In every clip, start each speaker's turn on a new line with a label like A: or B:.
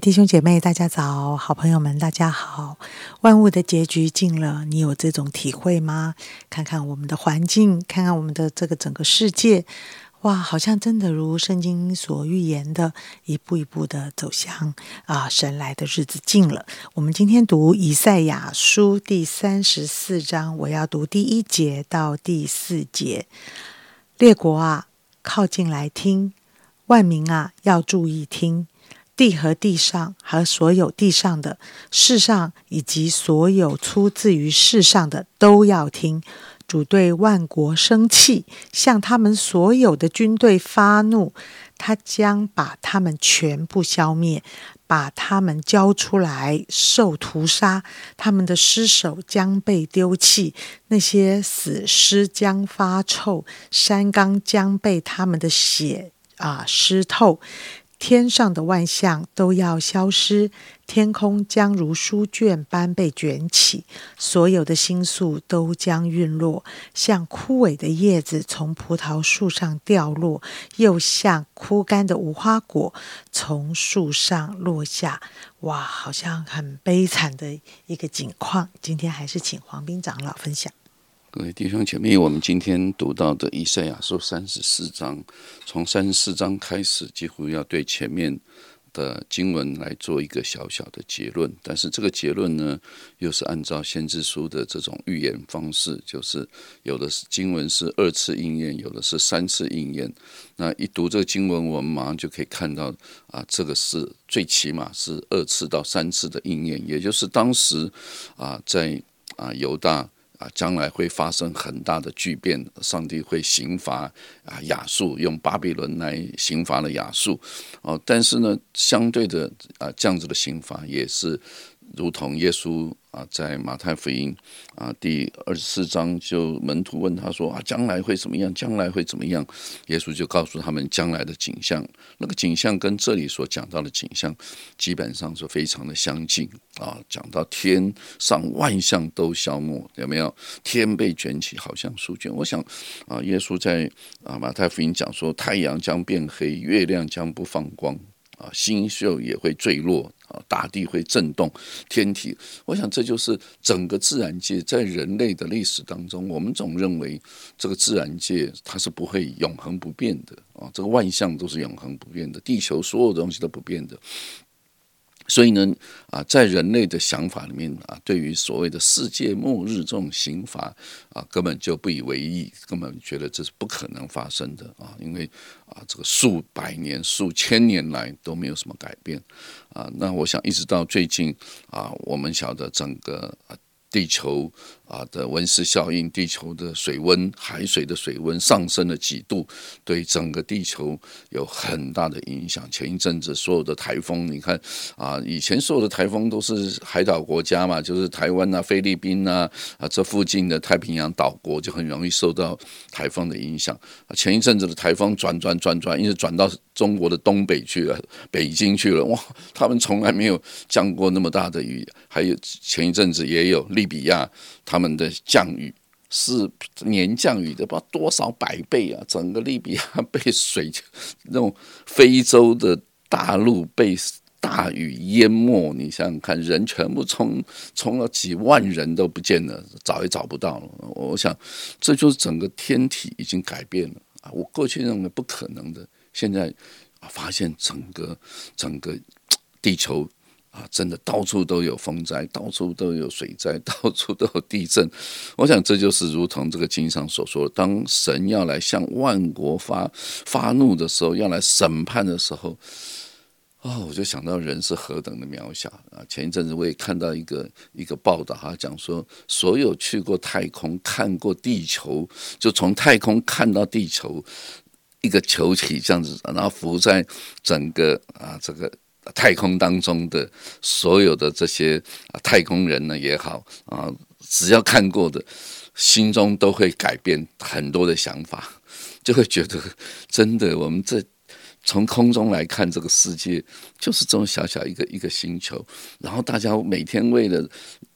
A: 弟兄姐妹，大家早！好朋友们，大家好！万物的结局近了，你有这种体会吗？看看我们的环境，看看我们的这个整个世界，哇，好像真的如圣经所预言的，一步一步的走向啊，神来的日子近了。我们今天读以赛亚书第三十四章，我要读第一节到第四节。列国啊，靠近来听；万民啊，要注意听。地和地上和所有地上的世上以及所有出自于世上的都要听。主对万国生气，向他们所有的军队发怒，他将把他们全部消灭，把他们交出来受屠杀。他们的尸首将被丢弃，那些死尸将发臭，山冈将被他们的血啊湿透。天上的万象都要消失，天空将如书卷般被卷起，所有的星宿都将陨落，像枯萎的叶子从葡萄树上掉落，又像枯干的无花果从树上落下。哇，好像很悲惨的一个景况。今天还是请黄斌长老分享。
B: 各位弟兄姐妹，我们今天读到的以赛亚书三十四章，从三十四章开始，几乎要对前面的经文来做一个小小的结论。但是这个结论呢，又是按照先知书的这种预言方式，就是有的是经文是二次应验，有的是三次应验。那一读这个经文，我们马上就可以看到啊，这个是最起码是二次到三次的应验，也就是当时啊，在啊犹大。啊，将来会发生很大的巨变，上帝会刑罚啊亚述，用巴比伦来刑罚了亚述。哦，但是呢，相对的啊，这样子的刑罚也是如同耶稣。啊，在马太福音啊第二十四章，就门徒问他说：“啊，将来会怎么样？将来会怎么样？”耶稣就告诉他们将来的景象。那个景象跟这里所讲到的景象基本上是非常的相近啊。讲到天上万象都消没，有没有？天被卷起，好像书卷。我想啊，耶稣在啊马太福音讲说，太阳将变黑，月亮将不放光。啊，星宿也会坠落，大地会震动，天体。我想这就是整个自然界在人类的历史当中，我们总认为这个自然界它是不会永恒不变的啊，这个万象都是永恒不变的，地球所有东西都不变的。所以呢，啊，在人类的想法里面啊，对于所谓的世界末日这种刑罚啊，根本就不以为意，根本觉得这是不可能发生的啊，因为啊，这个数百年、数千年来都没有什么改变啊。那我想，一直到最近啊，我们晓得整个地球。啊的温室效应，地球的水温、海水的水温上升了几度，对整个地球有很大的影响。前一阵子所有的台风，你看啊，以前所有的台风都是海岛国家嘛，就是台湾啊、菲律宾啊啊这附近的太平洋岛国就很容易受到台风的影响。前一阵子的台风转转转转，一直转到中国的东北去了，北京去了。哇，他们从来没有降过那么大的雨。还有前一阵子也有利比亚。他他们的降雨是年降雨的不知道多少百倍啊！整个利比亚被水那种非洲的大陆被大雨淹没，你想想看，人全部冲冲了几万人都不见了，找也找不到了。我想这就是整个天体已经改变了啊！我过去认为不可能的，现在发现整个整个地球。啊，真的到处都有风灾，到处都有水灾，到处都有地震。我想这就是如同这个经上所说，当神要来向万国发发怒的时候，要来审判的时候，哦，我就想到人是何等的渺小啊！前一阵子我也看到一个一个报道，哈，讲说所有去过太空、看过地球，就从太空看到地球一个球体这样子，然后浮在整个啊这个。太空当中的所有的这些太空人呢也好啊，只要看过的，心中都会改变很多的想法，就会觉得真的，我们这从空中来看这个世界，就是这么小小一个一个星球，然后大家每天为了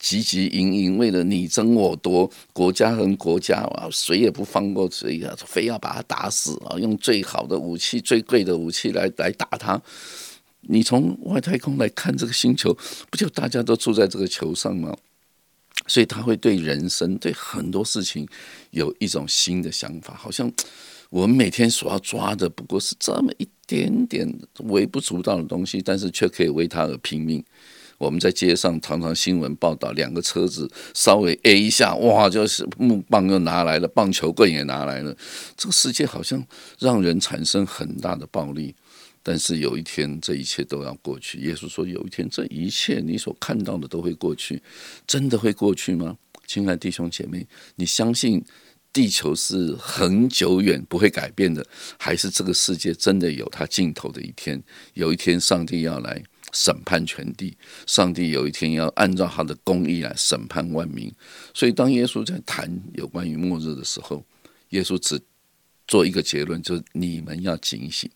B: 汲汲营营，为了你争我夺，国家和国家啊，谁也不放过谁啊，非要把他打死啊，用最好的武器、最贵的武器来来打他。你从外太空来看这个星球，不就大家都住在这个球上吗？所以他会对人生、对很多事情有一种新的想法，好像我们每天所要抓的不过是这么一点点微不足道的东西，但是却可以为他而拼命。我们在街上常常新闻报道，两个车子稍微 A 一下，哇，就是木棒又拿来了，棒球棍也拿来了。这个世界好像让人产生很大的暴力，但是有一天这一切都要过去。耶稣说，有一天这一切你所看到的都会过去，真的会过去吗？亲爱弟兄姐妹，你相信地球是很久远不会改变的，还是这个世界真的有它尽头的一天？有一天上帝要来。审判全地，上帝有一天要按照他的公义来审判万民。所以，当耶稣在谈有关于末日的时候，耶稣只做一个结论，就是你们要警醒。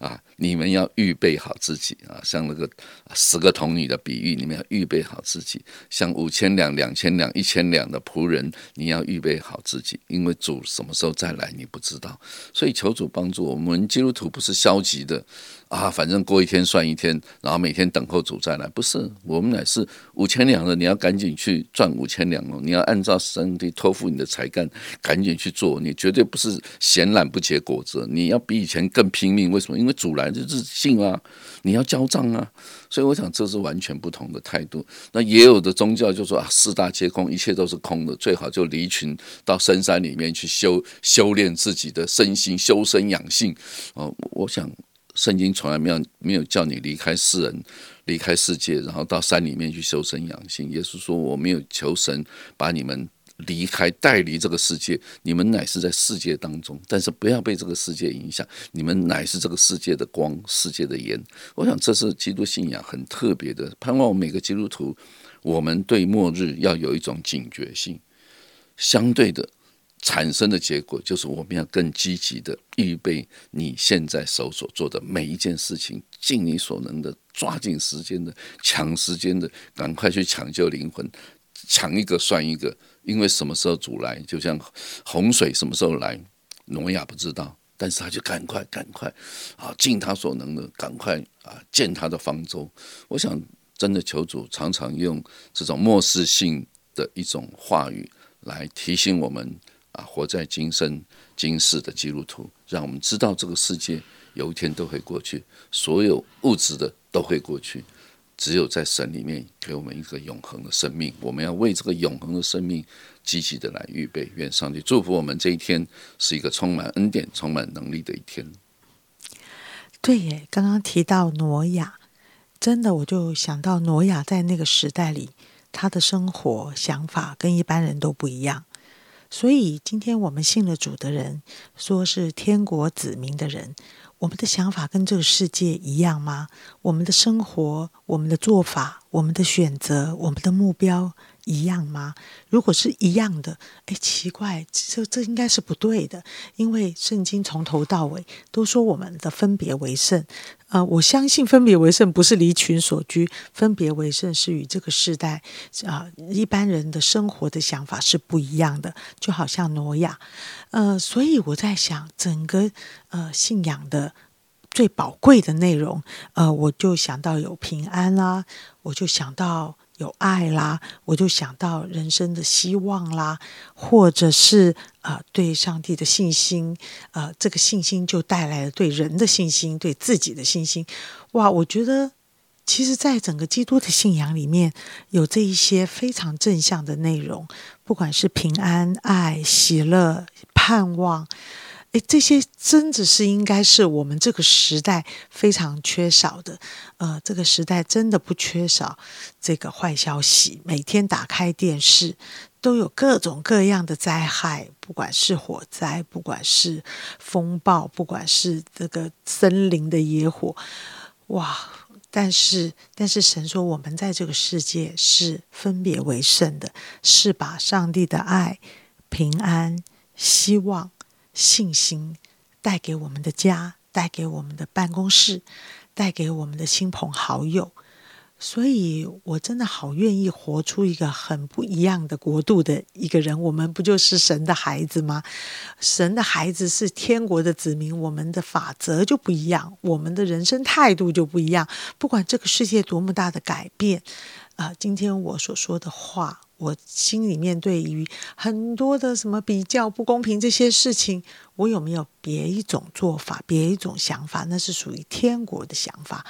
B: 啊！你们要预备好自己啊！像那个十个童女的比喻，你们要预备好自己。像五千两、两千两、一千两的仆人，你要预备好自己，因为主什么时候再来，你不知道。所以求主帮助我们，基督徒不是消极的啊，反正过一天算一天，然后每天等候主再来。不是，我们乃是五千两的，你要赶紧去赚五千两哦！你要按照上帝托付你的才干，赶紧去做。你绝对不是闲懒不结果子，你要比以前更拼命。为什么？因为主来就是信啊，你要交账啊，所以我想这是完全不同的态度。那也有的宗教就说啊，四大皆空，一切都是空的，最好就离群到深山里面去修修炼自己的身心，修身养性。哦，我想圣经从来没有没有叫你离开世人，离开世界，然后到山里面去修身养性。耶稣说，我没有求神把你们。离开，带离这个世界，你们乃是在世界当中，但是不要被这个世界影响。你们乃是这个世界的光，世界的盐。我想这是基督信仰很特别的，盼望每个基督徒，我们对末日要有一种警觉性。相对的，产生的结果就是我们要更积极的预备你现在手所做的每一件事情，尽你所能的抓紧时间的抢时间的，赶快去抢救灵魂，抢一个算一个。因为什么时候主来，就像洪水什么时候来，挪亚不知道，但是他就赶快赶快啊，尽他所能的赶快啊建他的方舟。我想真的求主常常用这种漠视性的一种话语来提醒我们啊，活在今生今世的基督徒，让我们知道这个世界有一天都会过去，所有物质的都会过去。只有在神里面给我们一个永恒的生命，我们要为这个永恒的生命积极的来预备。愿上帝祝福我们这一天是一个充满恩典、充满能力的一天。
A: 对耶，刚刚提到挪亚，真的我就想到挪亚在那个时代里，他的生活想法跟一般人都不一样。所以今天我们信了主的人，说是天国子民的人。我们的想法跟这个世界一样吗？我们的生活、我们的做法、我们的选择、我们的目标。一样吗？如果是一样的，哎，奇怪，这这应该是不对的，因为圣经从头到尾都说我们的分别为圣。呃，我相信分别为圣不是离群所居，分别为圣是与这个时代啊一般人的生活的想法是不一样的。就好像挪亚，呃，所以我在想，整个呃信仰的最宝贵的内容，呃，我就想到有平安啦，我就想到。有爱啦，我就想到人生的希望啦，或者是呃对上帝的信心，呃这个信心就带来了对人的信心，对自己的信心。哇，我觉得其实，在整个基督的信仰里面有这一些非常正向的内容，不管是平安、爱、喜乐、盼望。诶，这些真的是应该是我们这个时代非常缺少的。呃，这个时代真的不缺少这个坏消息。每天打开电视，都有各种各样的灾害，不管是火灾，不管是风暴，不管是这个森林的野火，哇！但是，但是神说，我们在这个世界是分别为圣的，是把上帝的爱、平安、希望。信心带给我们的家，带给我们的办公室，带给我们的亲朋好友，所以我真的好愿意活出一个很不一样的国度的一个人。我们不就是神的孩子吗？神的孩子是天国的子民，我们的法则就不一样，我们的人生态度就不一样。不管这个世界多么大的改变，啊，今天我所说的话，我心里面对于很多的什么比较不公平这些事情，我有没有别一种做法，别一种想法？那是属于天国的想法。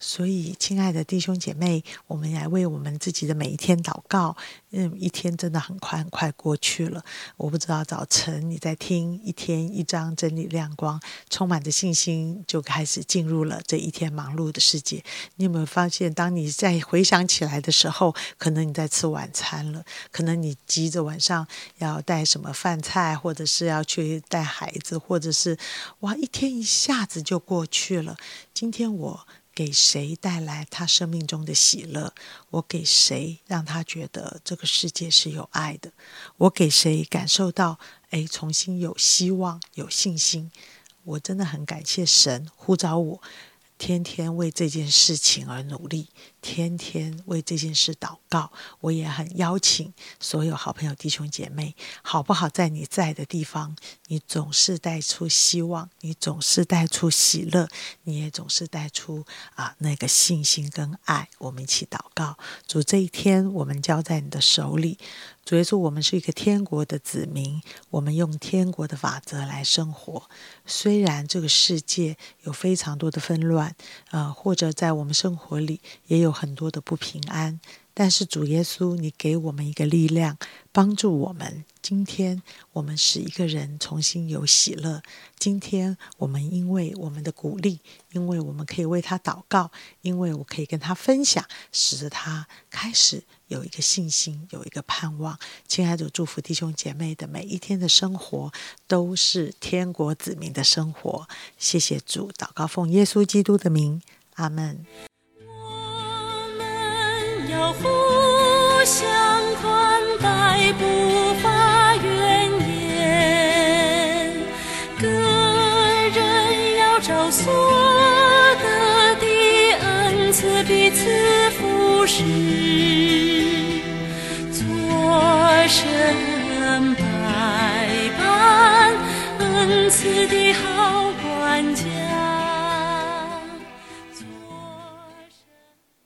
A: 所以，亲爱的弟兄姐妹，我们来为我们自己的每一天祷告。嗯，一天真的很快很快过去了。我不知道早晨你在听一天一张真理亮光，充满着信心，就开始进入了这一天忙碌的世界。你有没有发现，当你在回想起来的时候，可能你在吃晚餐了，可能你急着晚上要带什么饭菜，或者是要去带孩子，或者是哇，一天一下子就过去了。今天我。给谁带来他生命中的喜乐？我给谁让他觉得这个世界是有爱的？我给谁感受到哎，重新有希望、有信心？我真的很感谢神呼召我。天天为这件事情而努力，天天为这件事祷告。我也很邀请所有好朋友、弟兄姐妹，好不好？在你在的地方，你总是带出希望，你总是带出喜乐，你也总是带出啊那个信心跟爱。我们一起祷告，主，这一天我们交在你的手里。主耶稣，我们是一个天国的子民，我们用天国的法则来生活。虽然这个世界有非常多的纷乱，呃，或者在我们生活里也有很多的不平安。但是主耶稣，你给我们一个力量，帮助我们。今天我们使一个人重新有喜乐。今天我们因为我们的鼓励，因为我们可以为他祷告，因为我可以跟他分享，使得他开始有一个信心，有一个盼望。亲爱的，祝福弟兄姐妹的每一天的生活都是天国子民的生活。谢谢主，祷告奉耶稣基督的名，阿门。
C: 要互相宽待，不